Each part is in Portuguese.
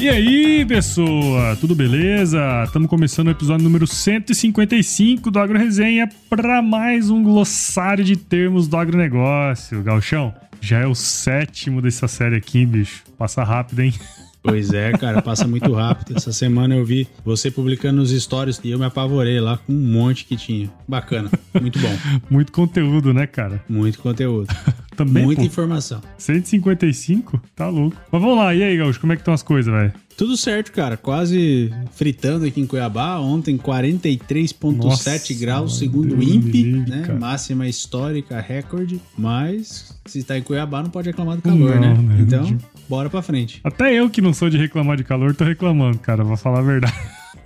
E aí, pessoa? Tudo beleza? Estamos começando o episódio número 155 do Agro Resenha para mais um glossário de termos do agronegócio. Galchão, já é o sétimo dessa série aqui, bicho. Passa rápido, hein? Pois é, cara, passa muito rápido. Essa semana eu vi você publicando os stories e eu me apavorei lá com um monte que tinha. Bacana, muito bom. muito conteúdo, né, cara? Muito conteúdo. Também, Muita pô, informação. 155? Tá louco. Mas vamos lá, e aí, Gaúcho, como é que estão as coisas, velho? Tudo certo, cara. Quase fritando aqui em Cuiabá. Ontem, 43,7 graus, segundo o INPE, né? Cara. Máxima histórica, recorde. Mas se tá em Cuiabá, não pode reclamar do calor, não, né? né? Então, bora pra frente. Até eu que não sou de reclamar de calor, tô reclamando, cara. Vou falar a verdade.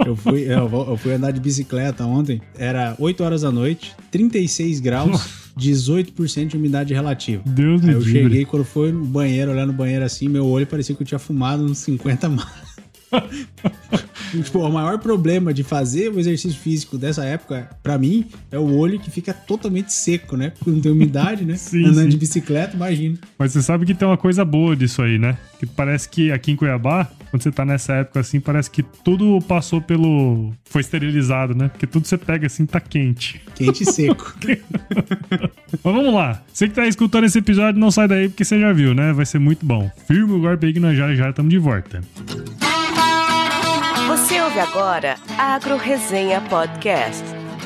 Eu fui, eu fui andar de bicicleta ontem, era 8 horas da noite, 36 graus, 18% de umidade relativa. Deus Aí eu cheguei, quando foi no banheiro, olhando no banheiro assim, meu olho parecia que eu tinha fumado uns 50 mais. tipo, o maior problema de fazer o exercício físico dessa época, para mim, é o olho que fica totalmente seco, né? Porque não tem umidade, né? sim, Andando sim. de bicicleta, imagina. Mas você sabe que tem uma coisa boa disso aí, né? Que parece que aqui em Cuiabá, quando você tá nessa época assim, parece que tudo passou pelo. Foi esterilizado, né? Porque tudo você pega assim tá quente. Quente e seco. Mas vamos lá. Você que tá escutando esse episódio, não sai daí porque você já viu, né? Vai ser muito bom. Firme o golpe aí que nós já já estamos de volta. Você ouve agora Agro Resenha Podcast.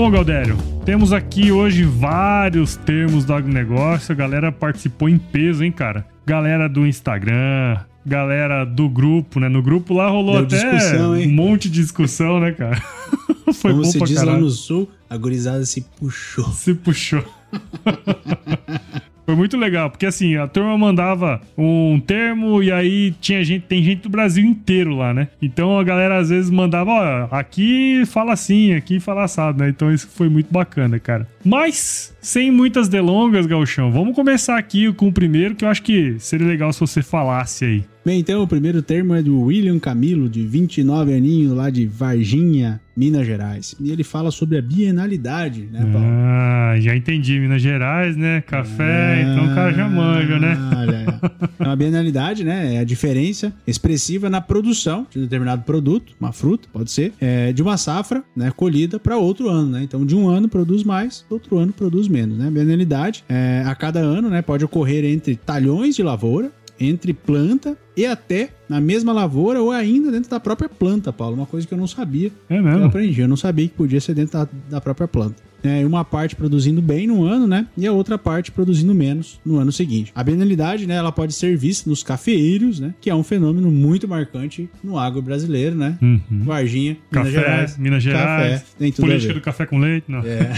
Bom, Galdério, temos aqui hoje vários termos do agronegócio. A galera participou em peso, hein, cara? Galera do Instagram, galera do grupo, né? No grupo lá rolou Deu até um monte de discussão, né, cara? Foi Como bom se diz caralho. lá no sul, a gurizada se puxou. Se puxou. Foi muito legal, porque assim, a turma mandava um termo e aí tinha gente, tem gente do Brasil inteiro lá, né? Então a galera às vezes mandava, ó, aqui fala assim, aqui fala assado, né? Então isso foi muito bacana, cara. Mas, sem muitas delongas, Galchão, vamos começar aqui com o primeiro, que eu acho que seria legal se você falasse aí. Bem, então o primeiro termo é do William Camilo, de 29 aninhos, lá de Varginha, Minas Gerais. E ele fala sobre a bienalidade, né, Paulo? Ah, já entendi. Minas Gerais, né? Café, ah, então o cara já manja, né? Olha, é uma bienalidade, né? É a diferença expressiva na produção de um determinado produto, uma fruta, pode ser, é, de uma safra, né, colhida para outro ano, né? Então, de um ano produz mais, outro ano produz menos, né? A bienalidade, é, a cada ano, né, pode ocorrer entre talhões de lavoura, entre planta e até na mesma lavoura ou ainda dentro da própria planta, Paulo. Uma coisa que eu não sabia. É mesmo? Eu aprendi. Eu não sabia que podia ser dentro da, da própria planta é, uma parte produzindo bem no ano, né? E a outra parte produzindo menos no ano seguinte. A bienalidade, né? Ela pode ser vista nos cafeeiros, né? Que é um fenômeno muito marcante no agro brasileiro, né? Uhum. Varginha, café, Minas Gerais. Minas Gerais. Café, tem tudo Política do café com leite, não. É.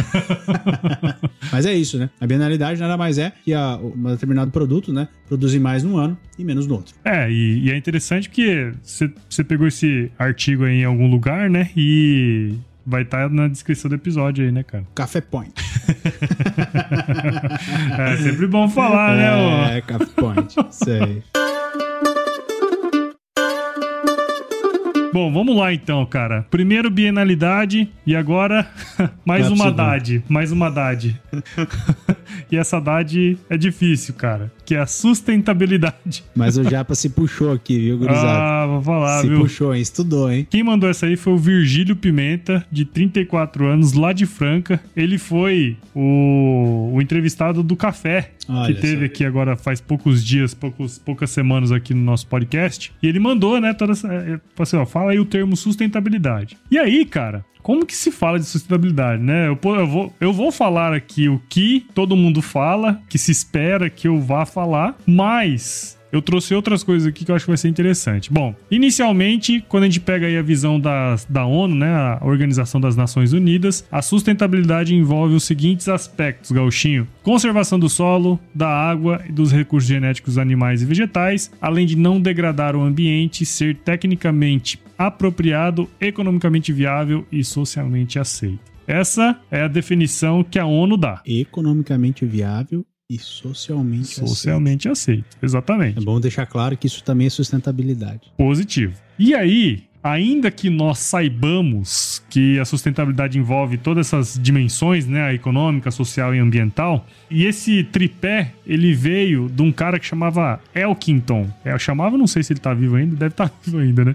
Mas é isso, né? A bienalidade nada mais é que a, um determinado produto, né? Produzir mais num ano e menos no outro. É, e, e é interessante que você pegou esse artigo aí em algum lugar, né? E Vai estar tá na descrição do episódio aí, né, cara? Café Point. é sempre bom falar, né? É, Café Point. Sei. Bom, vamos lá então, cara. Primeiro bienalidade e agora mais uma DAD, mais uma DAD. e essa DAD é difícil, cara, que é a sustentabilidade. Mas o Japa se puxou aqui, viu, gurizada? Ah, vou falar, se viu? Se puxou, hein? Estudou, hein? Quem mandou essa aí foi o Virgílio Pimenta, de 34 anos, lá de Franca. Ele foi o, o entrevistado do Café, Olha que teve só. aqui agora faz poucos dias, poucos, poucas semanas aqui no nosso podcast. E ele mandou, né, toda essa... É, assim, ó, fala aí o termo sustentabilidade. E aí, cara, como que se fala de sustentabilidade, né? Eu, eu, vou, eu vou falar aqui o que todo mundo fala, que se espera que eu vá falar, mas eu trouxe outras coisas aqui que eu acho que vai ser interessante. Bom, inicialmente, quando a gente pega aí a visão da, da ONU, né, a Organização das Nações Unidas, a sustentabilidade envolve os seguintes aspectos, Gauchinho: conservação do solo, da água e dos recursos genéticos animais e vegetais, além de não degradar o ambiente, ser tecnicamente apropriado, economicamente viável e socialmente aceito. Essa é a definição que a ONU dá. Economicamente viável e socialmente, socialmente aceito. aceito. Exatamente. É bom deixar claro que isso também é sustentabilidade. Positivo. E aí, ainda que nós saibamos que a sustentabilidade envolve todas essas dimensões, né, a econômica, social e ambiental, e esse tripé, ele veio de um cara que chamava Elkington. É, eu chamava, não sei se ele tá vivo ainda, deve estar tá vivo ainda, né?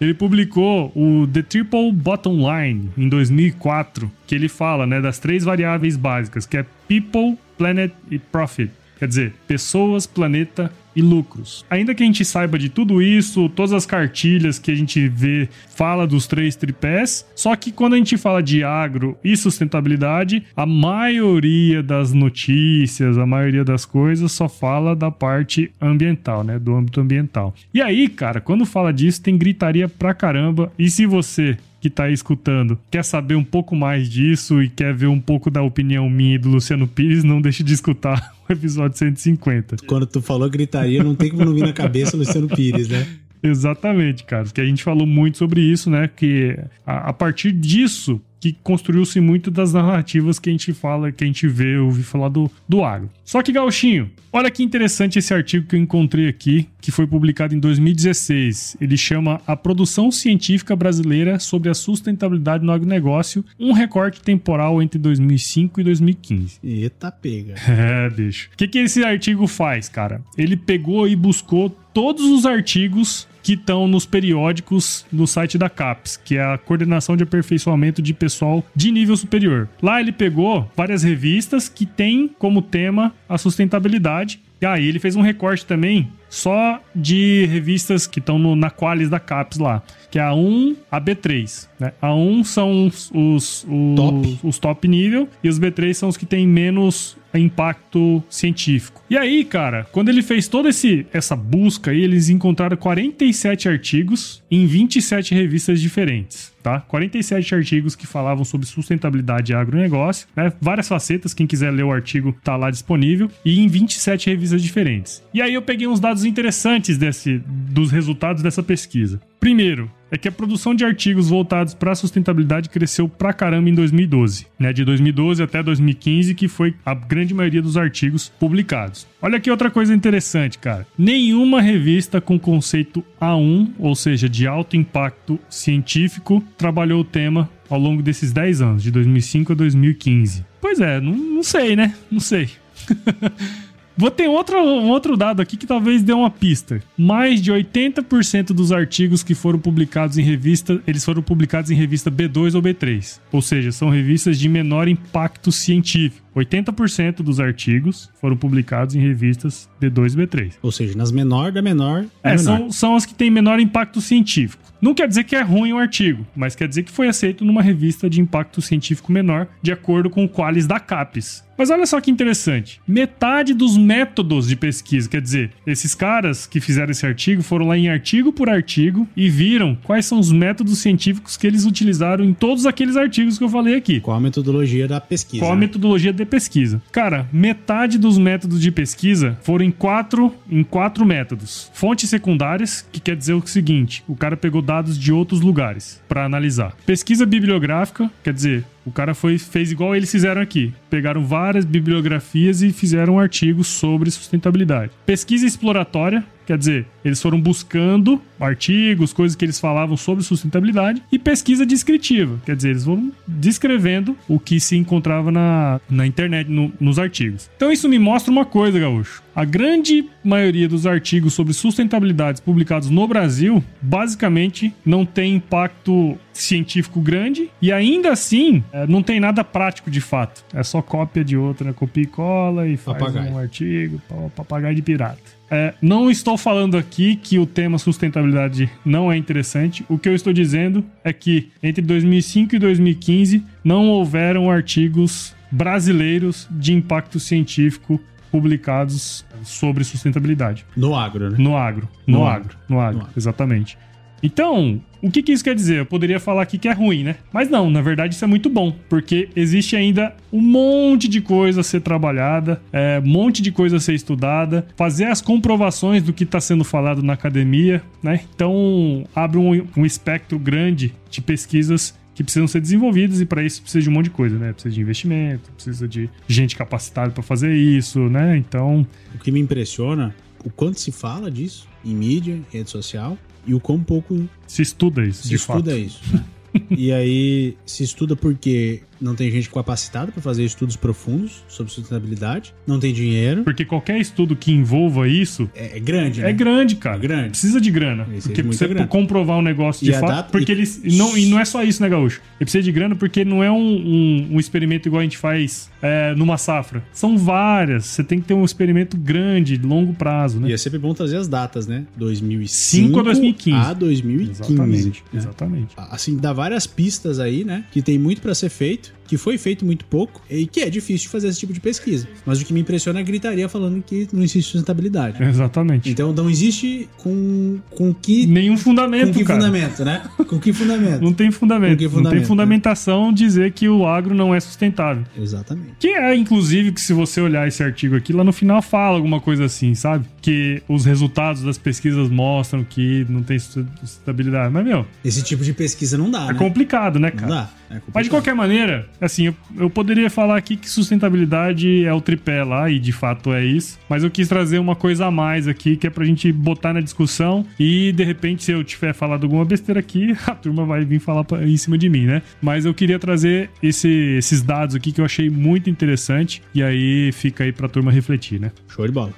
Ele publicou o The Triple Bottom Line em 2004, que ele fala, né, das três variáveis básicas, que é People, Planet e Profit. Quer dizer, pessoas, planeta e lucros. Ainda que a gente saiba de tudo isso, todas as cartilhas que a gente vê fala dos três tripés, só que quando a gente fala de agro e sustentabilidade, a maioria das notícias, a maioria das coisas só fala da parte ambiental, né, do âmbito ambiental. E aí, cara, quando fala disso tem gritaria pra caramba. E se você que está aí escutando quer saber um pouco mais disso e quer ver um pouco da opinião minha e do Luciano Pires, não deixe de escutar o episódio 150. Quando tu falou gritaria, não tem como não vir na cabeça o Luciano Pires, né? Exatamente, cara. Que a gente falou muito sobre isso, né? Que a, a partir disso que construiu-se muito das narrativas que a gente fala, que a gente vê, ouvi falar do, do agro. Só que, Gauchinho, olha que interessante esse artigo que eu encontrei aqui, que foi publicado em 2016. Ele chama A Produção Científica Brasileira sobre a Sustentabilidade no Agronegócio, um recorte temporal entre 2005 e 2015. Eita pega. É, bicho. O que, que esse artigo faz, cara? Ele pegou e buscou todos os artigos que estão nos periódicos no site da CAPES, que é a Coordenação de Aperfeiçoamento de Pessoal de Nível Superior. Lá ele pegou várias revistas que têm como tema a sustentabilidade. E aí ele fez um recorte também só de revistas que estão na Qualis da CAPES lá, que é a 1, a B3. Né? A 1 são os, os, os, top. os top nível e os B3 são os que têm menos impacto científico. E aí, cara, quando ele fez toda esse, essa busca aí, eles encontraram 47 artigos em 27 revistas diferentes, tá? 47 artigos que falavam sobre sustentabilidade e agronegócio, né? Várias facetas, quem quiser ler o artigo tá lá disponível, e em 27 revistas diferentes. E aí eu peguei uns dados interessantes desse, dos resultados dessa pesquisa. Primeiro, é que a produção de artigos voltados para a sustentabilidade cresceu pra caramba em 2012, né? De 2012 até 2015, que foi a grande maioria dos artigos publicados. Olha aqui outra coisa interessante, cara. Nenhuma revista com conceito A1, ou seja, de alto impacto científico, trabalhou o tema ao longo desses 10 anos, de 2005 a 2015. Pois é, não, não sei, né? Não sei. Vou ter outro, um outro dado aqui que talvez dê uma pista. Mais de 80% dos artigos que foram publicados em revista, eles foram publicados em revista B2 ou B3. Ou seja, são revistas de menor impacto científico. 80% dos artigos foram publicados em revistas B2 e B3. Ou seja, nas menor da menor. É, menor. São, são as que têm menor impacto científico. Não quer dizer que é ruim o artigo, mas quer dizer que foi aceito numa revista de impacto científico menor, de acordo com o Qualis da CAPES. Mas olha só que interessante. Metade dos métodos de pesquisa, quer dizer, esses caras que fizeram esse artigo foram lá em artigo por artigo e viram quais são os métodos científicos que eles utilizaram em todos aqueles artigos que eu falei aqui. Qual a metodologia da pesquisa? Qual a metodologia de pesquisa? Cara, metade dos métodos de pesquisa foram em quatro, em quatro métodos. Fontes secundárias, que quer dizer o seguinte: o cara pegou dados de outros lugares para analisar. Pesquisa bibliográfica, quer dizer, o cara foi, fez igual eles fizeram aqui. Pegaram várias bibliografias e fizeram um artigos sobre sustentabilidade. Pesquisa exploratória, Quer dizer, eles foram buscando artigos, coisas que eles falavam sobre sustentabilidade e pesquisa descritiva. Quer dizer, eles foram descrevendo o que se encontrava na, na internet, no, nos artigos. Então isso me mostra uma coisa, Gaúcho. A grande maioria dos artigos sobre sustentabilidade publicados no Brasil, basicamente, não tem impacto científico grande e ainda assim é, não tem nada prático de fato. É só cópia de outra, né? copia e cola e faz papagaio. um artigo, papagaio de pirata. É, não estou falando aqui que o tema sustentabilidade não é interessante. O que eu estou dizendo é que entre 2005 e 2015 não houveram artigos brasileiros de impacto científico publicados sobre sustentabilidade. No agro, né? No agro. No, no agro, agro. No agro, no agro. exatamente. Então, o que, que, isso quer dizer? Eu poderia falar aqui que é ruim, né? Mas não, na verdade isso é muito bom, porque existe ainda um monte de coisa a ser trabalhada, é, um monte de coisa a ser estudada, fazer as comprovações do que está sendo falado na academia, né? Então, abre um, um espectro grande de pesquisas que precisam ser desenvolvidas e para isso precisa de um monte de coisa, né? Precisa de investimento, precisa de gente capacitada para fazer isso, né? Então, o que me impressiona, o quanto se fala disso em mídia, rede social, e o quão pouco se estuda isso. Se estuda fato. isso. Né? e aí se estuda porque não tem gente capacitada para fazer estudos profundos sobre sustentabilidade, não tem dinheiro. Porque qualquer estudo que envolva isso. É, é grande, né? É grande, cara. É grande. Precisa de grana. porque precisa grana. comprovar um negócio de e fato. Data, porque e... eles. Não, e não é só isso, né, Gaúcho? Ele precisa de grana porque não é um, um, um experimento igual a gente faz é, numa safra. São várias. Você tem que ter um experimento grande, longo prazo, né? E é sempre bom trazer as datas, né? 2005 a 2015. A 2015. Exatamente. Né? Exatamente. Assim, dá várias pistas aí, né? Que tem muito para ser feito night. Que foi feito muito pouco e que é difícil de fazer esse tipo de pesquisa. Mas o que me impressiona é a gritaria falando que não existe sustentabilidade. Exatamente. Então não existe com, com que. Nenhum fundamento. Com que cara. fundamento, né? Com que fundamento? não tem fundamento. fundamento não tem né? fundamentação né? dizer que o agro não é sustentável. Exatamente. Que é, inclusive, que se você olhar esse artigo aqui, lá no final fala alguma coisa assim, sabe? Que os resultados das pesquisas mostram que não tem sustentabilidade. Mas, meu. Esse tipo de pesquisa não dá. É né? complicado, né, cara? Não dá. É Mas de qualquer maneira, assim, eu, eu, poderia falar aqui que sustentabilidade é o tripé lá, e de fato é isso. Mas eu quis trazer uma coisa a mais aqui, que é pra gente botar na discussão. E de repente, se eu tiver falado alguma besteira aqui, a turma vai vir falar em cima de mim, né? Mas eu queria trazer esse, esses dados aqui que eu achei muito interessante. E aí fica aí pra turma refletir, né? Show de bola.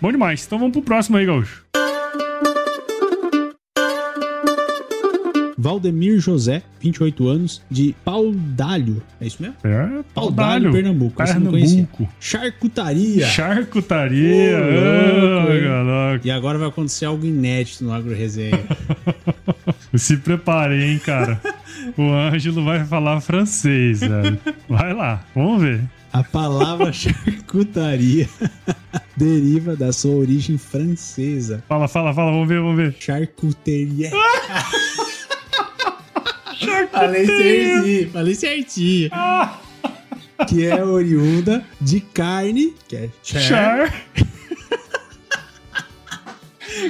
Bom demais. Então vamos pro próximo aí, Gaúcho. Valdemir José, 28 anos, de Paudalho. É isso mesmo? É, Paudalho, Pernambuco. Pernambuco. Charcutaria. Charcutaria. Oh, oh, e agora vai acontecer algo inédito no Agro Resenha. Se prepare, hein, cara. o Ângelo vai falar francês, velho. Vai lá, vamos ver. A palavra charcutaria deriva da sua origem francesa. Fala, fala, fala, vamos ver, vamos ver. Charcuteria. Falei certinho, falei certinho. Ah. Que é oriunda de carne, que é char. char.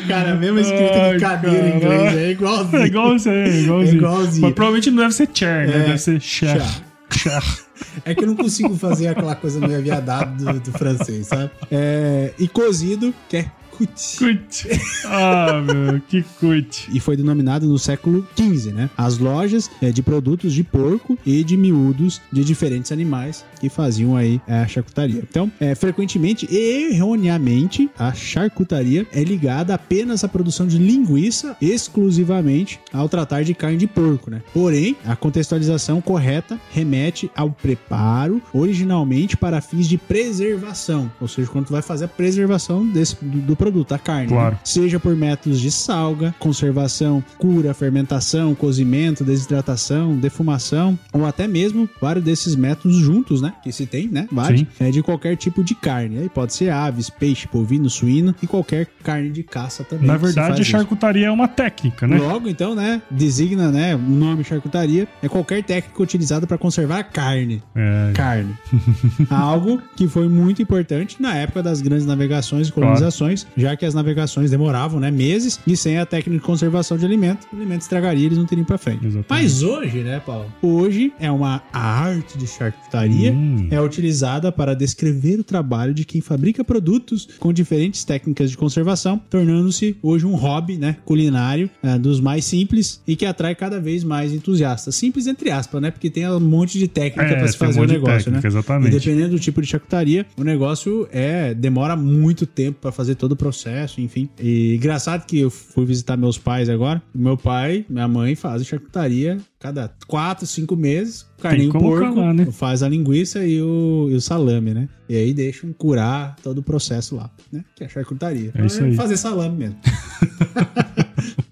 Cara, a mesma escrita de cadeira em inglês, é igualzinho. É igualzinho, é igualzinho. É igualzinho. Mas provavelmente não deve ser chair, né? É, deve ser char. char. É que eu não consigo fazer aquela coisa meio aviadada do, do francês, sabe? É, e cozido, que é Cut. Ah, meu, que cut. E foi denominado no século XV, né? As lojas é, de produtos de porco e de miúdos de diferentes animais que faziam aí é, a charcutaria. Então, é, frequentemente e erroneamente, a charcutaria é ligada apenas à produção de linguiça exclusivamente ao tratar de carne de porco, né? Porém, a contextualização correta remete ao preparo originalmente para fins de preservação, ou seja, quando tu vai fazer a preservação desse, do, do produto, a carne. Claro. Né? Seja por métodos de salga, conservação, cura, fermentação, cozimento, desidratação, defumação, ou até mesmo vários desses métodos juntos, né? Que se tem, né? Vários. Sim. É de qualquer tipo de carne. Aí pode ser aves, peixe, bovino, suíno e qualquer carne de caça também. Na verdade, charcutaria isso. é uma técnica, né? Logo, então, né? Designa, né? O nome charcutaria é qualquer técnica utilizada para conservar a carne. É. Carne. Algo que foi muito importante na época das grandes navegações e colonizações, já que as navegações demoravam né, meses e sem a técnica de conservação de alimento, o alimento estragaria e eles não teriam para frente. Exatamente. Mas hoje, né, Paulo? Hoje é uma arte de charcutaria, hum. é utilizada para descrever o trabalho de quem fabrica produtos com diferentes técnicas de conservação, tornando-se hoje um hobby né, culinário é, dos mais simples e que atrai cada vez mais entusiastas. Simples entre aspas, né? Porque tem um monte de técnica é, para se fazer um o negócio, técnica, né? Exatamente. E dependendo do tipo de charcutaria, o negócio é demora muito tempo para fazer todo o processo, enfim. E engraçado que eu fui visitar meus pais agora. Meu pai, minha mãe fazem charcutaria cada quatro, cinco meses. Carninho porco, lá, né? faz a linguiça e o, e o salame, né? E aí deixam curar todo o processo lá, né? Que é charcutaria. É isso aí. Fazer salame mesmo.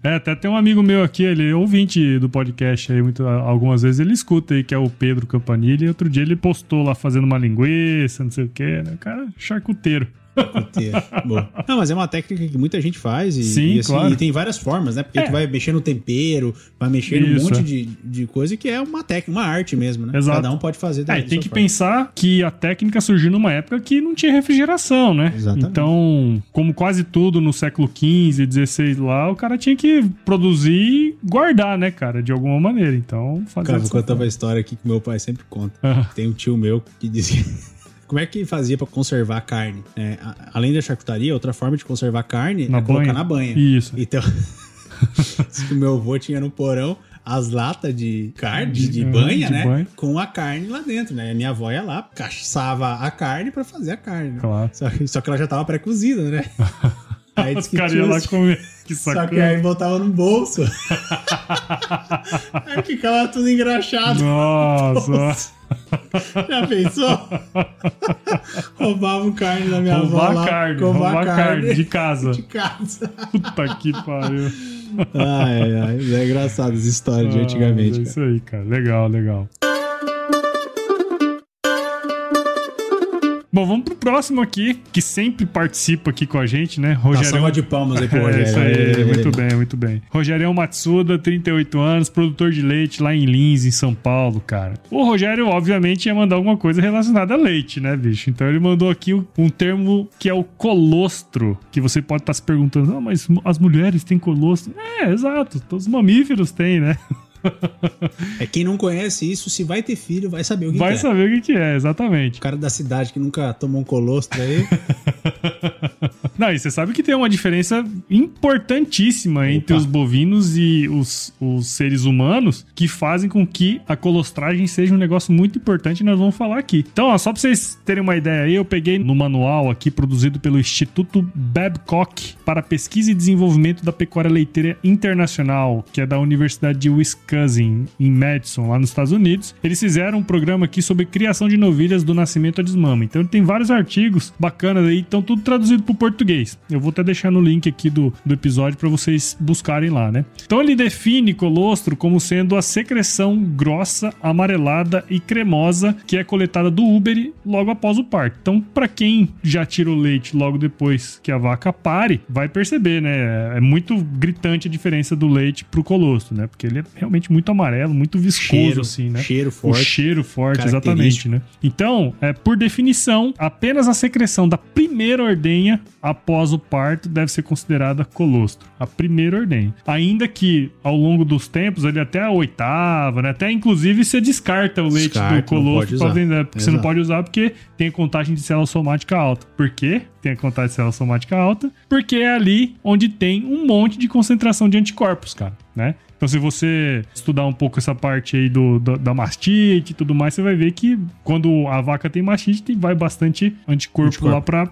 É, até tem um amigo meu aqui, ele é ouvinte do podcast aí, muito, algumas vezes ele escuta aí, que é o Pedro Campanile, e outro dia ele postou lá fazendo uma linguiça, não sei o que, né? Cara, charcuteiro. Não, mas é uma técnica que muita gente faz e, Sim, e, assim, claro. e tem várias formas, né? Porque É. tu vai mexer no tempero, vai mexer num monte é. de, de coisa que é uma técnica, uma arte mesmo, né? Exato. Cada um pode fazer da É, da tem que forma. pensar que a técnica surgiu numa época que não tinha refrigeração, né? Exatamente. Então, como quase tudo no século XV, XVI lá, o cara tinha que produzir e guardar, né, cara, de alguma maneira. Então, fazer Cara, vou contar uma história aqui que meu pai sempre conta. Aham. Tem um tio meu que dizia. Como é que fazia pra conservar a carne? É, além da charcutaria, outra forma de conservar carne Na é colocar banha? na banha. Isso. Então, o meu avô tinha no porão as latas de carne, de, de De- banha, de né? banha. Com a carne lá dentro, né? A minha avó ia lá, caçava a carne pra fazer a carne. né? Claro. Só, que- só que ela já tava pré-cozida, né? Aí Os caras iam lá comer. Que Só que sacana. aí botava no bolso. aí ficava tudo engraxado. Nossa. Já pensou? Roubavam carne da minha avó roubar lá. carne, roubar roubar carne de casa. de casa. Puta que pariu. Ai, ai, é engraçado as histórias de Ah, antigamente. é cara. isso aí, cara. Legal, legal. Bom, vamos pro próximo aqui, que sempre participa aqui com a gente, né? Uma Rogério. salva de palmas aí pro É, Rogério. isso aí, muito bem, muito bem. Rogério Matsuda, 38 anos, produtor de leite lá em Lins, em São Paulo, cara. O Rogério, obviamente, ia mandar alguma coisa relacionada a leite, né, bicho? Então ele mandou aqui um termo que é o colostro, que você pode estar se perguntando, ah, mas as mulheres têm colostro? É, exato, todos os mamíferos têm, né? É quem não conhece isso, se vai ter filho, vai saber o que, Vai que é. saber o que que é, exatamente. O cara da cidade que nunca tomou um colostro aí. Não, e você sabe que tem uma diferença importantíssima entre Opa. os bovinos e os, os seres humanos que fazem com que a colostragem seja um negócio muito importante e nós vamos falar aqui. Então, ó, só pra vocês terem uma ideia aí, eu peguei no manual aqui produzido pelo Instituto Babcock para Pesquisa e Desenvolvimento da Pecuária Leiteira Internacional, que é da Universidade de Wisconsin, em Madison, lá nos Estados Unidos. Eles fizeram um programa aqui sobre criação de novilhas do nascimento a desmama. Então, tem vários artigos bacanas aí, estão tudo traduzido para o português. Eu vou até deixar no link aqui do, do episódio para vocês buscarem lá, né? Então, ele define colostro como sendo a secreção grossa, amarelada e cremosa que é coletada do úbere logo após o parto. Então, para quem já tira o leite logo depois que a vaca pare, vai perceber, né? É muito gritante a diferença do leite pro colostro, né? Porque ele é realmente muito amarelo, muito viscoso, cheiro, assim, né? cheiro O forte. cheiro forte, exatamente, né? Então, é, por definição, apenas a secreção da primeira ordenha após o parto deve ser considerada colostro. A primeira ordenha. Ainda que ao longo dos tempos, ali até a oitava, né? Até inclusive você descarta o leite Descarta, do colostro pra vender. Porque você não Exato. pode usar porque tem a contagem de célula somática alta. Por quê? Tem a contagem de célula somática alta, porque é ali onde tem um monte de concentração de anticorpos, cara, né? Então, se você estudar um pouco essa parte aí do, da, da mastite e tudo mais, você vai ver que quando a vaca tem mastite, tem, vai bastante anticorpo, Anticorpo. lá pra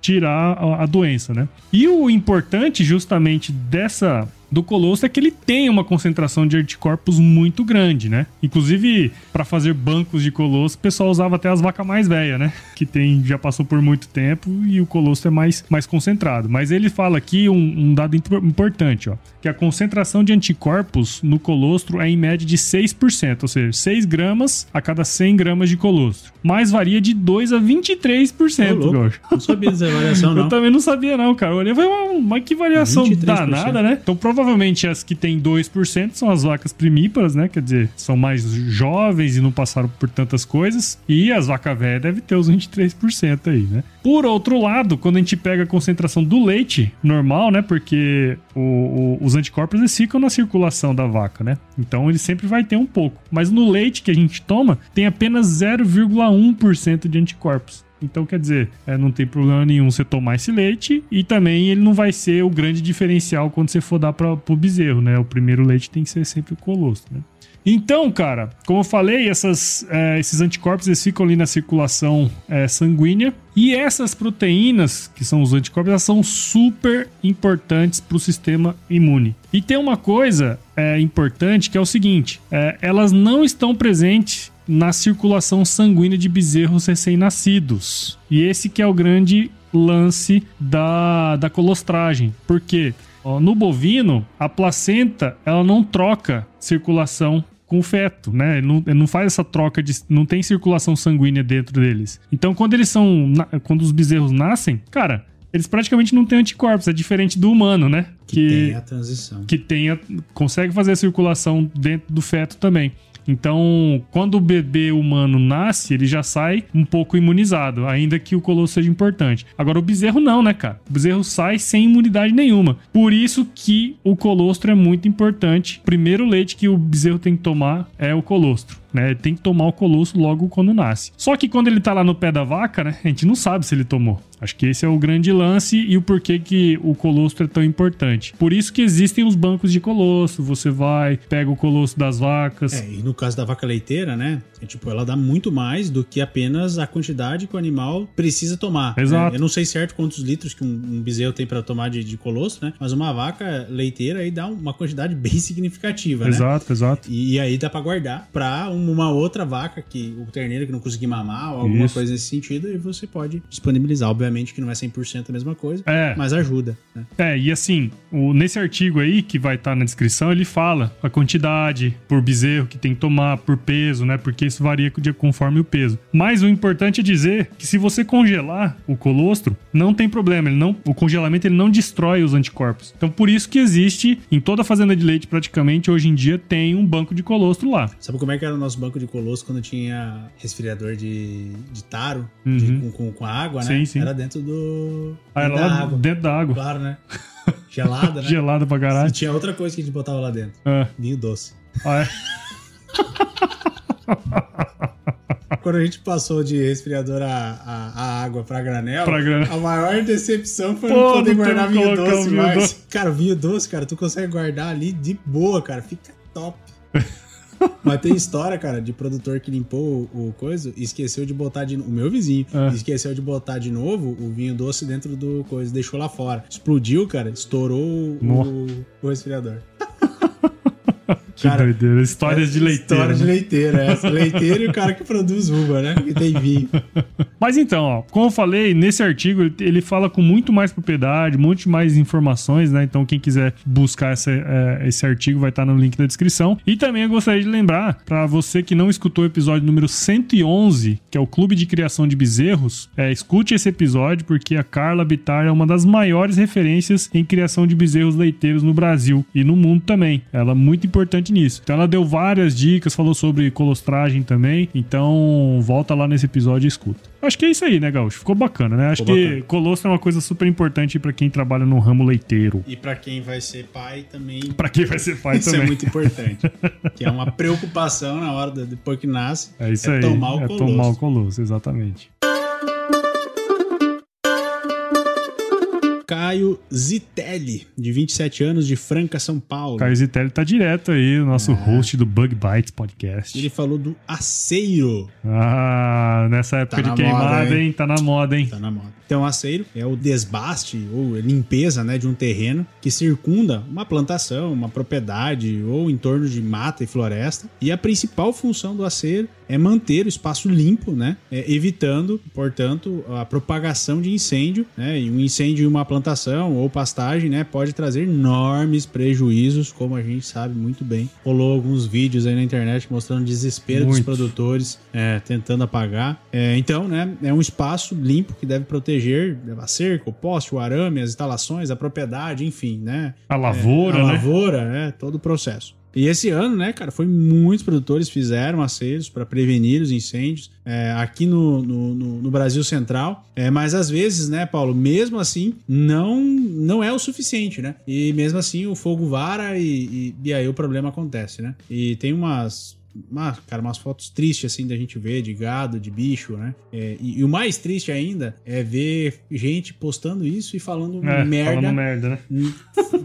tirar a, a doença, né? E o importante justamente dessa do colostro é que ele tem uma concentração de anticorpos muito grande, né? Inclusive, para fazer bancos de colostro, o pessoal usava até as vacas mais velhas, né? Que tem já passou por muito tempo e o colostro é mais, mais concentrado. Mas ele fala aqui um, um dado impor- importante, ó, que a concentração de anticorpos no colostro é em média de 6%, ou seja, 6 gramas a cada 100 gramas de colostro. Mas varia de 2 a 23%, Ô, louco. Não sabia dessa variação, não. Eu também não sabia, não, cara. Eu olhei e falei, "Ué, mas que variação 23%. danada, né? Então, provavelmente as que tem 2% são as vacas primíparas, né? Quer dizer, são mais jovens e não passaram por tantas coisas. E as vacas velhas devem ter os 23% aí, né? Por outro lado, quando a gente pega a concentração do leite normal, né? Porque o- o- os anticorpos eles ficam na circulação da vaca, né? Então ele sempre vai ter um pouco. Mas no leite que a gente toma, tem apenas 0,1% de anticorpos. Então, quer dizer, é, não tem problema nenhum você tomar esse leite e também ele não vai ser o grande diferencial quando você for dar para o bezerro, né? O primeiro leite tem que ser sempre o colostro, né? Então, cara, como eu falei, essas, é, esses anticorpos eles ficam ali na circulação é, sanguínea e essas proteínas, que são os anticorpos, elas são super importantes para o sistema imune. E tem uma coisa é, importante que é o seguinte: é, elas não estão presentes na circulação sanguínea de bezerros recém-nascidos. E esse que é o grande lance da, da colostragem. Por quê? no bovino, a placenta ela não troca circulação com o feto, né? Ele não, ele não, faz essa troca de. não tem circulação sanguínea dentro deles. Então, quando eles são. quando os bezerros nascem, cara, eles praticamente não têm anticorpos, é diferente do humano, né? Que, que tem a transição. Que tem a, consegue fazer a circulação dentro do feto também. Então, quando o bebê humano nasce, ele já sai um pouco imunizado, ainda que o colosso seja importante. Agora, o bezerro não, né, cara? O bezerro sai sem imunidade nenhuma. Por isso que o colostro é muito importante. O primeiro leite que o bezerro tem que tomar é o colostro né? Tem que tomar o colosso logo quando nasce. Só que quando ele tá lá no pé da vaca, né? A gente não sabe se ele tomou. Acho que esse é o grande lance e o porquê que o colosso é tão importante. Por isso que existem os bancos de colosso. Você vai, pega o colosso das vacas. É, e no caso da vaca leiteira, né? É, tipo, ela dá muito mais do que apenas a quantidade que o animal precisa tomar. Né? Exato. Né? Eu não sei certo quantos litros que um, um bezerro tem para tomar de, de, colosso, né? Mas uma vaca leiteira aí dá uma quantidade bem significativa, exato, né? Exato, exato. E, e aí dá para guardar para um uma outra vaca que o terneiro que não conseguir mamar ou alguma Isso. coisa nesse sentido, e você pode disponibilizar. Obviamente que não é 100% a mesma coisa, é. mas ajuda. Né? É, e assim, o, nesse artigo aí que vai estar tá na descrição, ele fala a quantidade por bezerro que tem que tomar, por peso, né? Porque isso varia conforme o peso. Mas o importante é dizer que se você congelar o colostro, não tem problema. Ele não, o congelamento ele não destrói os anticorpos. Então, por isso que existe em toda fazenda de leite, praticamente, hoje em dia, tem um banco de colostro lá. Sabe como é que era o nosso banco de colosso quando tinha resfriador de, de taro uhum. de, com, com, com, água, né? Sim, sim. Era dentro do. Ah, era lá água. dentro da água. Claro, né? Gelada, né? Gelada pra caralho. E tinha outra coisa que a gente botava lá dentro. É. Vinho doce. Ah, é? Quando a gente passou de resfriador a, a, a água pra granel, pra a maior decepção foi Pô, não poder guardar vinho doce mais. Doce. Cara, vinho doce, cara, tu consegue guardar ali de boa, cara. Fica top. Mas tem história, cara, de produtor que limpou o, o coisa e esqueceu de botar de O meu vizinho é. esqueceu de botar de novo o vinho doce dentro do coisa, deixou lá fora. Explodiu, cara, estourou o, o resfriador. Que cara, doideira. Histórias é, de leiteiro. História de leiteiro, é. Leiteiro e o cara que produz uva, né? Que tem vinho. Mas então, ó, como eu falei, nesse artigo ele fala com muito mais propriedade, muito mais informações, né? Então, quem quiser buscar essa, é, esse artigo vai estar no link da descrição. E também eu gostaria de lembrar, para você que não escutou o episódio número 111, que é o Clube de Criação de Bezerros, é, escute esse episódio, porque a Carla Bittar é uma das maiores referências em criação de bezerros leiteiros no Brasil e no mundo também. Ela é muito importante nisso. Então ela deu várias dicas, falou sobre colostragem também. Então volta lá nesse episódio e escuta. Acho que é isso aí, né, Gaúcho? Ficou bacana, né? Acho Ficou que bacana. colostro é uma coisa super importante para quem trabalha no ramo leiteiro. E para quem vai ser pai também. Para quem vai ser pai isso também. Isso é muito importante. que é uma preocupação na hora de, depois que nasce. É isso é aí. Tomar o é colostro. tomar o colostro, exatamente. Caio Zitelli, de 27 anos, de Franca, São Paulo. Caio Zitelli tá direto aí, o nosso é. host do Bug Bites Podcast. Ele falou do aceiro. Ah, nessa época tá de queimada, moda, hein? hein? Tá na moda, hein? Tá na moda. Então, aceiro é o desbaste ou limpeza né, de um terreno que circunda uma plantação, uma propriedade ou em torno de mata e floresta. E a principal função do aceiro é manter o espaço limpo, né, é, evitando, portanto, a propagação de incêndio. Né, e um incêndio em uma plantação ou pastagem né, pode trazer enormes prejuízos, como a gente sabe muito bem. Rolou alguns vídeos aí na internet mostrando o desespero muito. dos produtores é, tentando apagar. É, então, né, é um espaço limpo que deve proteger a cerca, o poste, o arame, as instalações, a propriedade, enfim, né? A lavoura, é, a né? lavoura, né? Todo o processo. E esse ano, né, cara, foi muitos produtores fizeram aceros para prevenir os incêndios é, aqui no, no, no, Brasil Central. É, mas às vezes, né, Paulo, mesmo assim, não não é o suficiente, né? E mesmo assim o fogo vara e, e, e aí o problema acontece, né? E tem umas uma, cara, umas fotos tristes assim da gente ver de gado, de bicho, né? É, e, e, o mais triste ainda é ver gente postando isso e falando é, merda. Falando merda, né?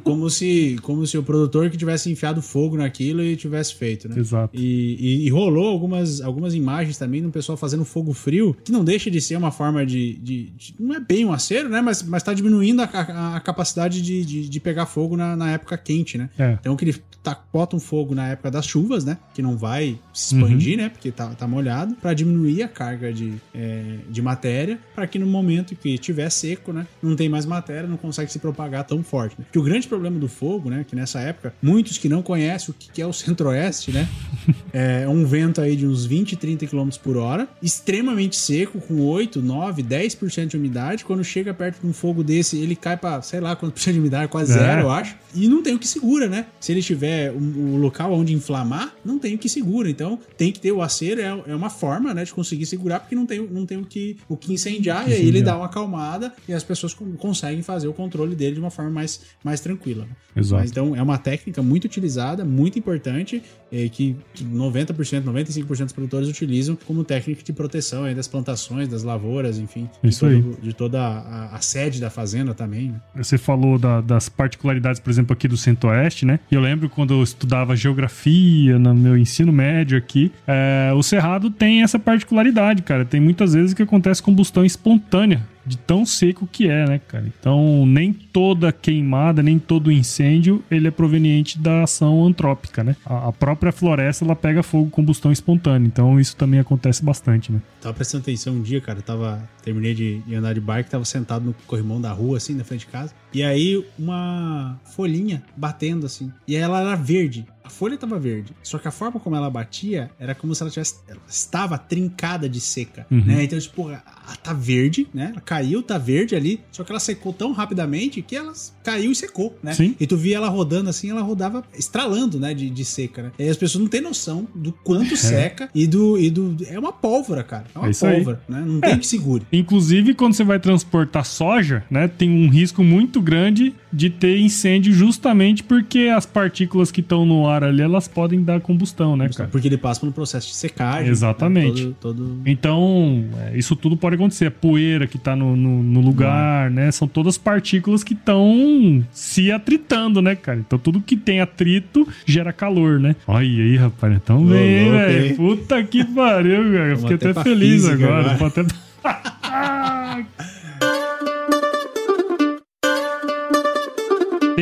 Como se, como se o produtor que tivesse enfiado fogo naquilo e tivesse feito, né? Exato. E, e, e rolou algumas, algumas imagens também de um pessoal fazendo fogo frio, que não deixa de ser uma forma de. de, de não é bem um acero, né? Mas, mas tá diminuindo a, a, a capacidade de, de, de, pegar fogo na, na época quente, né? É. Então que ele tá, bota um fogo na época das chuvas, né? Que não vai vai se expandir, uhum. né? Porque tá, tá molhado, para diminuir a carga de, é, de matéria, para que no momento que tiver seco, né? Não tem mais matéria, não consegue se propagar tão forte. Né? Porque o grande problema do fogo, né? Que nessa época, muitos que não conhecem o que é o centro-oeste, né? é um vento aí de uns 20, 30 km por hora, extremamente seco, com 8, 9, 10% de umidade. Quando chega perto de um fogo desse, ele cai para sei lá quanto por cento de umidade, quase é. zero, eu acho. E não tem o que segura, né? Se ele tiver o, o local onde inflamar, não tem o que segura. Então, tem que ter o acero, é, é uma forma, né, de conseguir segurar, porque não tem, não tem o, que, o que incendiar, e aí ele dá uma acalmada e as pessoas conseguem fazer o controle dele de uma forma mais, mais tranquila. Né? Exato. Mas, então, é uma técnica muito utilizada, muito importante, é, que 90%, 95% dos produtores utilizam como técnica de proteção aí das plantações, das lavouras, enfim. Isso de, aí. de toda a, a, sede da fazenda também. Né? Você falou da, das particularidades, por exemplo, aqui do Centro-Oeste, né? E eu lembro quando eu estudava geografia no meu ensino médio aqui, é, o Cerrado tem essa particularidade, cara. Tem muitas vezes que acontece combustão espontânea de tão seco que é, né, cara? Então, nem toda queimada, nem todo incêndio, ele é proveniente da ação antrópica, né? A, própria floresta, ela pega fogo, combustão espontânea. Então, isso também acontece bastante, né? Tava prestando atenção um dia, cara, tava... Terminei de, de andar de bike, tava sentado no corrimão da rua, assim, na frente de casa. E aí, uma folhinha batendo, assim. E ela era verde. A folha tava verde. Só que a forma como ela batia era como se ela tivesse. Ela estava trincada de seca. Uhum. Né? Então, tipo, ela tá verde, né? Ela caiu, tá verde ali. Só que ela secou tão rapidamente que ela caiu e secou, né? Sim. E tu via ela rodando assim, ela rodava estralando, né? De, de seca, né? E as pessoas não têm noção do quanto é. seca e do, e do. É uma pólvora, cara. É uma é pólvora, aí. né? Não tem é. que segure. Inclusive, quando você vai transportar soja, né? Tem um risco muito grande de ter incêndio justamente porque as partículas que estão no ar ali, elas podem dar combustão, né, cara? Porque ele passa pelo processo de secagem. Né? Exatamente. Né? Todo, todo... Então, é, isso tudo pode acontecer. A poeira que tá no, no, no lugar, né? São todas partículas que estão se atritando, né, cara? Então, tudo que tem atrito gera calor, né? Olha aí, rapaz. Então vem, velho. Puta que pariu, velho. Eu fiquei até, até feliz agora. agora. Até...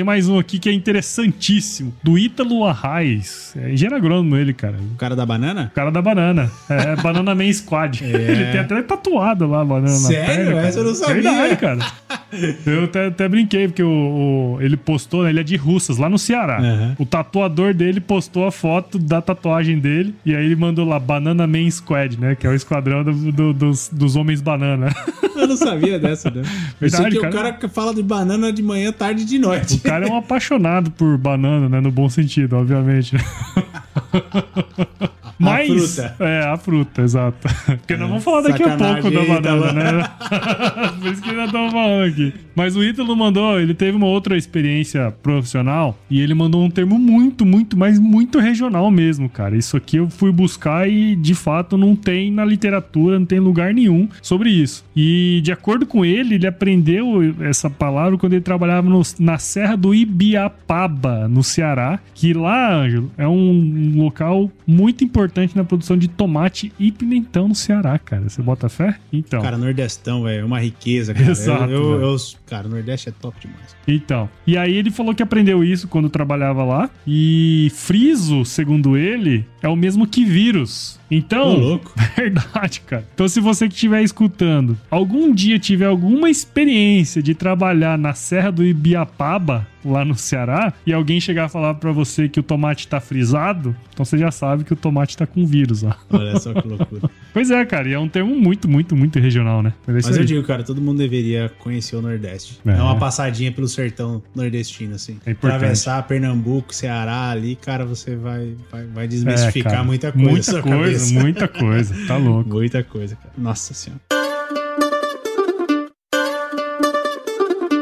mais um aqui que é interessantíssimo. Do Ítalo Arraes. É engenheiro agrônomo ele, cara. O cara da banana? O cara da banana. É, Banana Man Squad. É. Ele tem até tatuado lá a banana Sério? na perna. Essa eu não sabia. Verdade, cara. Eu até, até brinquei, porque o, o, ele postou, né, ele é de Russas, lá no Ceará. Uhum. O tatuador dele postou a foto da tatuagem dele e aí ele mandou lá Banana Man Squad, né? Que é o esquadrão do, do, dos, dos homens banana. Eu não sabia dessa, né? Verdade, que cara. o cara fala de banana de manhã, tarde e de noite cara é um apaixonado por banana, né? No bom sentido, obviamente. Mas, a fruta. É, a fruta, exato. Porque é, nós vamos falar daqui a pouco da banana, né? Por isso que nós estamos falando aqui. Mas o Ítalo mandou, ele teve uma outra experiência profissional e ele mandou um termo muito, muito, mas muito regional mesmo, cara. Isso aqui eu fui buscar e de fato não tem na literatura, não tem lugar nenhum sobre isso. E de acordo com ele, ele aprendeu essa palavra quando ele trabalhava no, na Serra do Ibiapaba, no Ceará, que lá, Ângelo, é um local muito importante na produção de tomate e pimentão no Ceará, cara. Você bota fé? Então. Cara, Nordestão, velho, é uma riqueza, cara. Exato. Eu, eu, eu, cara, Nordeste é top demais. Então. E aí ele falou que aprendeu isso quando trabalhava lá. E friso, segundo ele, é o mesmo que vírus. Então, louco. verdade, cara. Então, se você que estiver escutando, algum dia tiver alguma experiência de trabalhar na Serra do Ibiapaba, lá no Ceará, e alguém chegar a falar para você que o tomate tá frisado, então você já sabe que o tomate tá com vírus lá. Olha só que loucura. pois é, cara, e é um termo muito, muito, muito regional, né? Mas, Mas eu digo, cara, todo mundo deveria conhecer o Nordeste. É. Dar uma passadinha pelo sertão nordestino, assim. É importante. Atravessar Pernambuco, Ceará ali, cara, você vai, vai, vai desmistificar é, muita coisa. Muita coisa, cabeça. muita coisa. Tá louco. muita coisa, cara. Nossa senhora.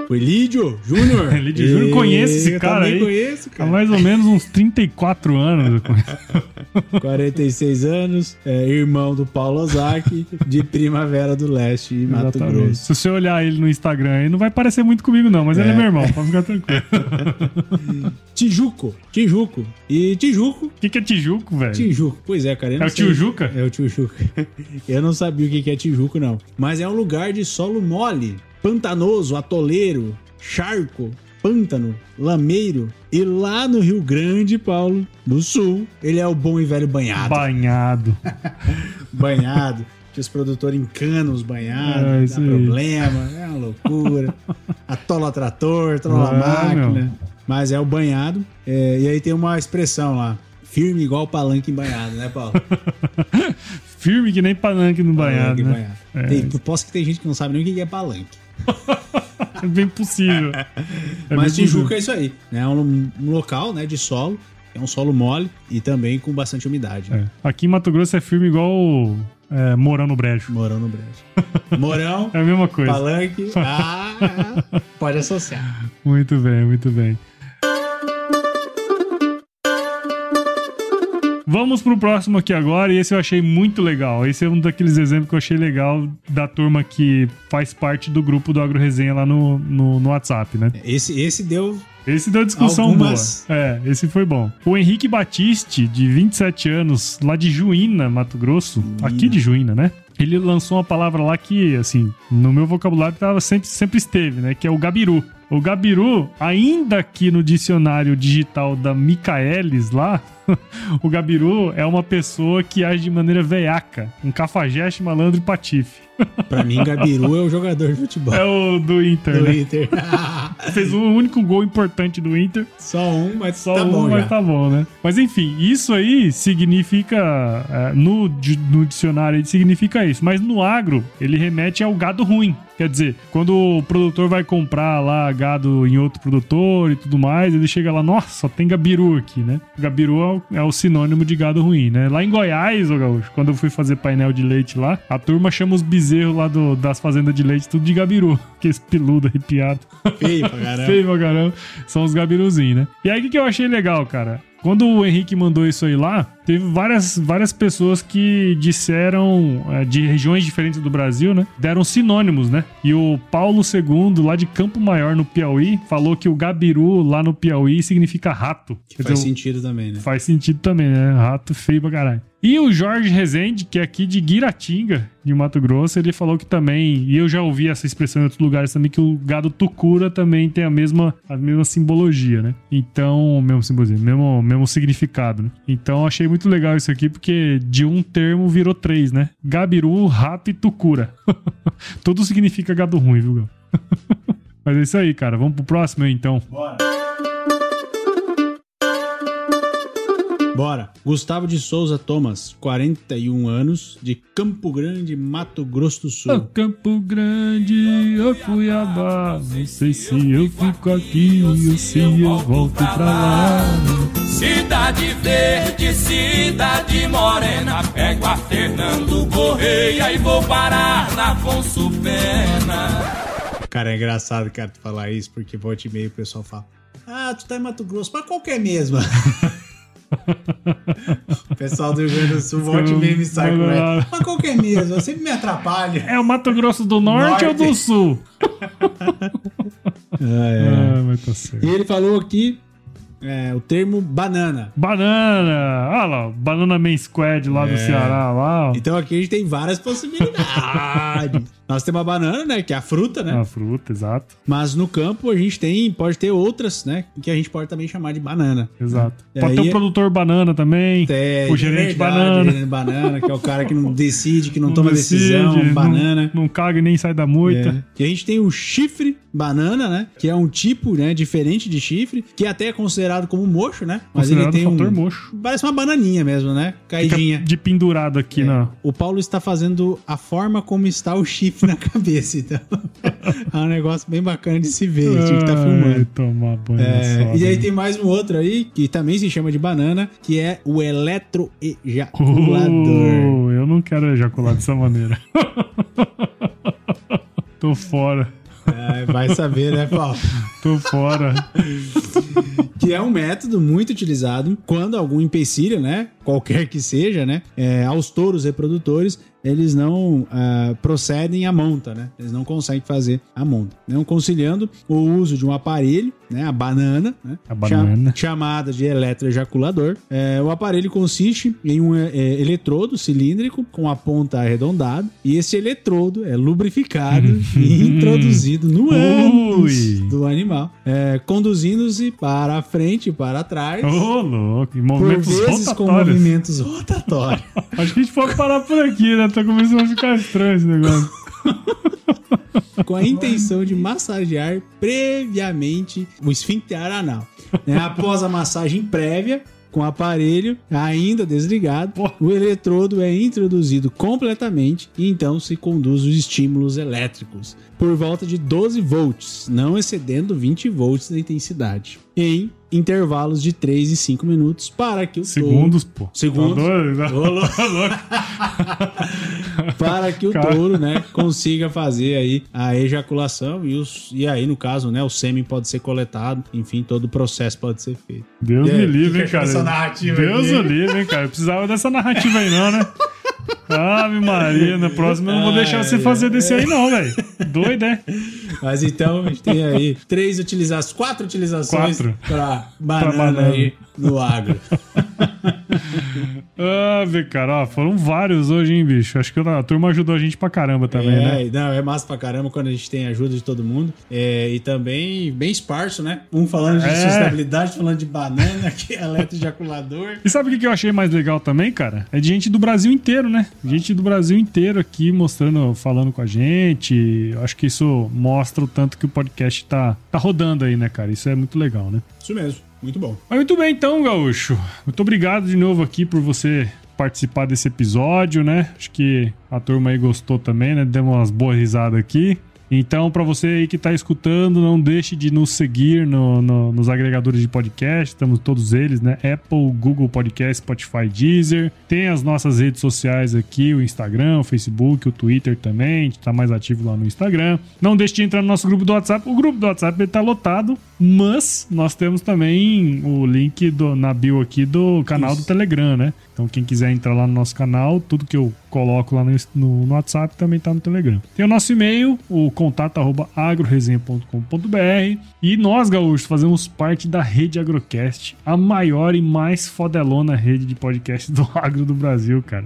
O Elídio Júnior. Elídio Júnior, conheço esse cara aí. conheço, cara. Há mais ou menos uns 34 anos. 46 anos, é, irmão do Paulo Ozaki, de Primavera do Leste e Mato Grosso. Se você olhar ele no Instagram, ele não vai parecer muito comigo não, mas é. ele é meu irmão, pode ficar tranquilo. Tijuco, Tijuco. E Tijuco... O que, que é Tijuco, velho? Tijuco, pois é, cara. É o Tijuca? É o Tijuca. Eu não sabia o que é Tijuco, não. Mas é um lugar de solo mole pantanoso, atoleiro, charco, pântano, lameiro. E lá no Rio Grande, Paulo, do Sul, ele é o bom e velho banhado. Banhado. banhado. Que os produtores encanam os banhados, é, dá problema, é uma loucura. atola trator, atola é, máquina. Meu. Mas é o banhado. É, e aí tem uma expressão lá. Firme igual palanque em banhado, né, Paulo? Firme que nem palanque no banhado. Palanque né? banhado. É. Tem, posso que tem gente que não sabe nem o que é palanque. é bem possível. É Mas bem Tijuca possível. é isso aí. Né? É um, um local né, de solo é um solo mole e também com bastante umidade. Né? É. Aqui em Mato Grosso é firme igual é, Morão no Brejo. Morão no Brejo. Morão. é a mesma coisa. Palanque. Ah, pode associar. Muito bem, muito bem. Vamos pro próximo aqui agora, e esse eu achei muito legal. Esse é um daqueles exemplos que eu achei legal da turma que faz parte do grupo do Agro Resenha lá no, no, no WhatsApp, né? Esse, esse deu esse deu discussão Algumas... boa. É, esse foi bom. O Henrique Batiste, de 27 anos, lá de Juína, Mato Grosso. Aqui de Juína, né? Ele lançou uma palavra lá que, assim, no meu vocabulário tava sempre, sempre esteve, né? Que é o gabiru. O Gabiru, ainda que no dicionário digital da Micaelis lá, o Gabiru é uma pessoa que age de maneira veiaca, um cafajeste, malandro e patife. Pra mim, Gabiru é o jogador de futebol. É o do Inter, do né? Inter. Fez o único gol importante do Inter. Só um, mas Só tá um, bom mas já. tá bom, né? Mas enfim, isso aí significa... É, no, no dicionário ele significa isso. Mas no agro, ele remete ao gado ruim. Quer dizer, quando o produtor vai comprar lá gado em outro produtor e tudo mais, ele chega lá, nossa, só tem gabiru aqui, né? Gabiru é o, é o sinônimo de gado ruim, né? Lá em Goiás, ô Gaúcho, quando eu fui fazer painel de leite lá, a turma chama os bezerros lá do, das fazendas de leite tudo de gabiru. Aqueles peludo arrepiado. Feio pra caramba. Feio pra caramba. São os gabiruzinhos, né? E aí, o que, que eu achei legal, cara? Quando o Henrique mandou isso aí lá, teve várias, várias pessoas que disseram, é, de regiões diferentes do Brasil, né? Deram sinônimos, né? E o Paulo II, lá de Campo Maior, no Piauí, falou que o Gabiru, lá no Piauí, significa rato. Que faz dizer, sentido também, né? Faz sentido também, né? Rato feio pra caralho. E o Jorge Rezende, que é aqui de Guiratinga, de Mato Grosso, ele falou que também, e eu já ouvi essa expressão em outros lugares também, que o gado tucura também tem a mesma, a mesma simbologia, né? Então, mesmo simbologia, mesmo, mesmo significado, né? Então, achei muito legal isso aqui, porque de um termo virou três, né? Gabiru, rato e tucura. Tudo significa gado ruim, viu? Mas é isso aí, cara. Vamos pro próximo então. Bora. Bora. Gustavo de Souza Thomas, 41 anos, de Campo Grande, Mato Grosso do Sul. Oh, Campo Grande, eu fui abaixo. Não sei se eu fico aqui ou se eu volto pra lá. Cidade Verde, cidade morena. Pego a Fernando Correia e vou parar na Afonso Pena. Cara, é engraçado, cara, tu falar isso, porque volte e meio o pessoal fala: Ah, tu tá em Mato Grosso, mas qual que é mesmo? O pessoal do Rio Grande do Sul volte e meio me sai com ela. Mas qual que é mesmo? Eu sempre me atrapalho. É o Mato Grosso do Norte, Norte. ou do Sul? ah, é. ah, mas tá certo. E ele falou aqui é, o termo banana. Banana! Olha lá, Banana Man Squad lá é. do Ceará. Lá. Então aqui a gente tem várias possibilidades. Nós temos a banana, né? Que é a fruta, né? A fruta, exato. Mas no campo a gente tem, pode ter outras, né? Que a gente pode também chamar de banana. Exato. Pode aí, ter o produtor banana também. É, o gerente verdade, banana. Gerente banana, que é o cara que não decide, que não, não toma decide, decisão. Banana. Não, não caga e nem sai da moita. É. E a gente tem o chifre banana, né? Que é um tipo, né? Diferente de chifre, que até é considerado como mocho, né? Mas ele tem um. mocho. Parece uma bananinha mesmo, né? Caidinha. Fica de pendurado aqui, é. na. O Paulo está fazendo a forma como está o chifre na cabeça, então. é um negócio bem bacana de se ver. A gente tá filmando. Tomar banho é, e aí tem mais um outro aí, que também se chama de banana, que é o eletroejaculador. Uh, eu não quero ejacular dessa maneira. Tô fora. É, vai saber, né, Paulo? Tô fora. que é um método muito utilizado quando algum empecilho, né, qualquer que seja, né, é, aos touros reprodutores, eles não uh, procedem à monta, né? Eles não conseguem fazer a monta. Não conciliando o uso de um aparelho, né? A banana, né? A banana. chamada de eletroejaculador. É, o aparelho consiste em um é, eletrodo cilíndrico com a ponta arredondada e esse eletrodo é lubrificado e introduzido no ânus do animal, é, conduzindo-se para frente e para trás. Ô, oh, louco. Em movimentos por vezes rotatórios. com movimentos rotatórios. Acho que a gente pode parar por aqui, né? Tá começando a ficar estranho esse negócio. com a intenção de massagear previamente o esfíncter anal. Né? Após a massagem prévia, com o aparelho ainda desligado, o eletrodo é introduzido completamente e então se conduz os estímulos elétricos por volta de 12 volts, não excedendo 20 volts da intensidade, em intervalos de 3 e 5 minutos para que o Segundos, touro... pô. Segundos. Doido, tá para que o Cara. touro, né, consiga fazer aí a ejaculação e, os, e aí, no caso, né, o sêmen pode ser coletado, enfim, todo o processo pode ser feito. Deus aí, me livre, hein, cara. narrativa Deus o livre, hein, cara. Eu precisava dessa narrativa aí, não, né? Ave Maria, na próxima eu não vou deixar Ai, você fazer desse aí, não, velho. Doido, é? Mas então a gente tem aí três utilizações, quatro utilizações Quatro. para banana, banana. aí no agro. Ah, cara, ó, foram vários hoje, hein, bicho. Acho que a turma ajudou a gente pra caramba também, né? é, não, é massa pra caramba quando a gente tem ajuda de todo mundo. É, e também bem esparso, né? Um falando de É. sustentabilidade, falando de banana, que é eletroejaculador. E sabe o que que eu achei mais legal também, cara? É de gente do Brasil inteiro, né? Gente do Brasil inteiro aqui mostrando, falando com a gente. Eu acho que isso mostra o tanto que o podcast tá, tá rodando aí, né, cara? Isso é muito legal, né? Isso mesmo, muito bom. Mas muito bem, então, Gaúcho. Muito obrigado de novo aqui por você participar desse episódio, né? Acho que a turma aí gostou também, né? Demos umas boas risadas aqui. Então, para você aí que tá escutando, não deixe de nos seguir no- no- nos agregadores de podcast. Estamos todos eles, né? Apple, Google Podcast, Spotify, Deezer. Tem as nossas redes sociais aqui, o Instagram, o Facebook, o Twitter também. A gente tá mais ativo lá no Instagram. Não deixe de entrar no nosso grupo do WhatsApp. O grupo do WhatsApp ele tá lotado, mas nós temos também o link do- na bio aqui do canal do Telegram, né? Então, quem quiser entrar lá no nosso canal, tudo que eu coloco lá no, no- no WhatsApp também tá no Telegram. Tem o nosso e-mail, o contato arroba agroresenha.com.br. E nós, gaúchos, fazemos parte da rede Agrocast, a maior e mais fodelona rede de podcast do agro do Brasil, cara.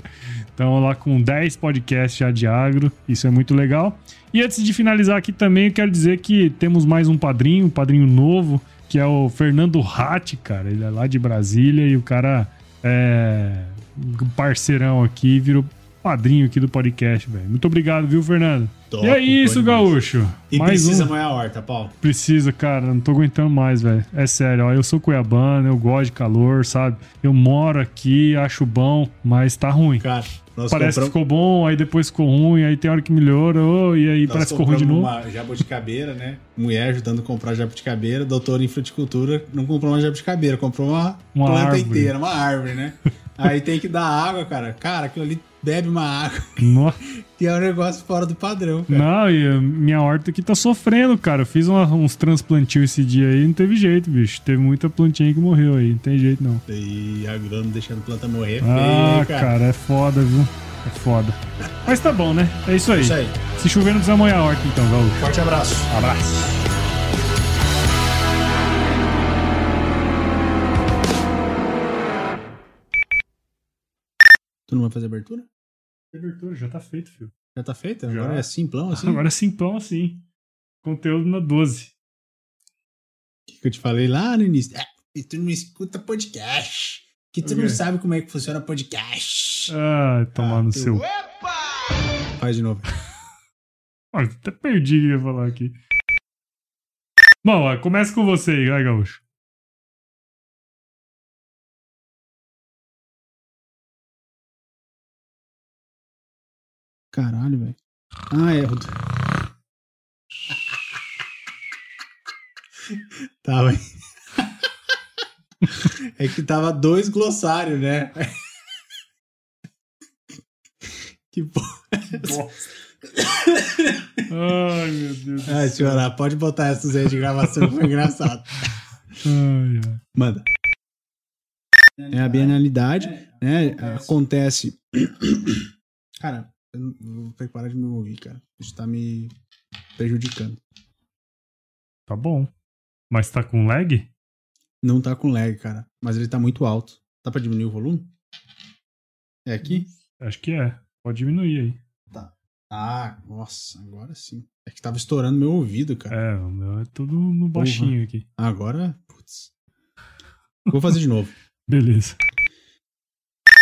Então, lá com 10 podcasts já de agro, isso é muito legal. E antes de finalizar aqui também, eu quero dizer que temos mais um padrinho, um padrinho novo, que é o Fernando Ratti, cara. Ele é lá de Brasília e o cara é parceirão aqui, virou padrinho aqui do podcast, velho. Muito obrigado, viu, Fernando? Top, e é isso, gaúcho. E mais precisa um. a horta, Paulo. Precisa, cara, não tô aguentando mais, velho. É sério, ó, eu sou cuiabano, eu gosto de calor, sabe? Eu moro aqui, acho bom, mas tá ruim. Cara, nós Parece que compramos... ficou bom, aí depois ficou ruim, aí tem hora que melhora, ô, e aí Nós parece que ficou ruim de novo. uma jabuticabeira, né? Mulher ajudando a comprar jabuticabeira, doutor em fruticultura, não comprou uma jabuticabeira, comprou uma, Uma planta árvore. inteira, uma árvore, né? Aí tem que dar água, cara. Cara, aquilo ali bebe uma água, Nossa. que é um negócio fora do padrão, cara. Não, e a minha horta aqui tá sofrendo, cara. Eu fiz uma- uns transplantios esse dia aí, não teve jeito, bicho. Teve muita plantinha que morreu aí, não tem jeito não. E agrônomo deixando planta morrer, Ah, feio, cara. é foda, viu? É foda. Mas tá bom, né? É isso aí. Isso aí. Se chover, não precisa molhar a horta então, Gaúcho. Forte abraço. Abraço. Tu não vai fazer abertura? Abertura já tá feito, filho. Já tá feita? Já. Agora é simplão assim? Agora é simplão assim. Conteúdo na 12. O que que eu te falei lá no início? É, e tu não escuta podcast. Que tu O não sabe como é que funciona podcast. Ah, tomar Ah, no tu- seu. Faz de novo. Ah, até perdi o que eu ia falar aqui. Bom, começa com você aí, Gaúcho. Caralho, velho. Ah, é. eu- Tava. É que tava dois glossários, né? Que porra. Ai, meu Deus. do Ai, senhora, pode botar essas aí de gravação, foi engraçado. Ai, ai. Manda. É a bienalidade, né? Acontece. Cara, vou ter que parar de me ouvir, cara. Isso tá me prejudicando. Tá bom. Mas tá com lag? Não tá com lag, cara. Mas ele tá muito alto. Dá pra diminuir o volume? É aqui? Acho que é. Pode diminuir aí. Tá. Ah, nossa, agora sim. É que tava estourando meu ouvido, cara. É, o meu é tudo no baixinho Porra. aqui. Agora, putz. Vou fazer de novo. Beleza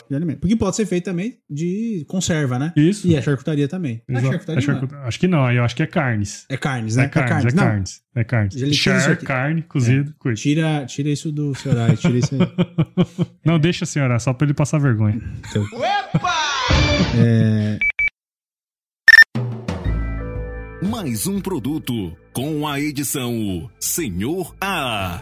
de alimento. Porque pode ser feito também de conserva, né? Isso. E a charcutaria também. É charcutaria, é Acho que não, eu acho que é carnes. É carnes, né? É carnes, é carnes. É carnes. É carnes. Char, carne, cozido, é. Tira, tira isso do senhor aí, tira isso aí. não, deixa, senhora, só pra ele passar vergonha. Então. Opa! É... Mais um produto com a edição Senhor A.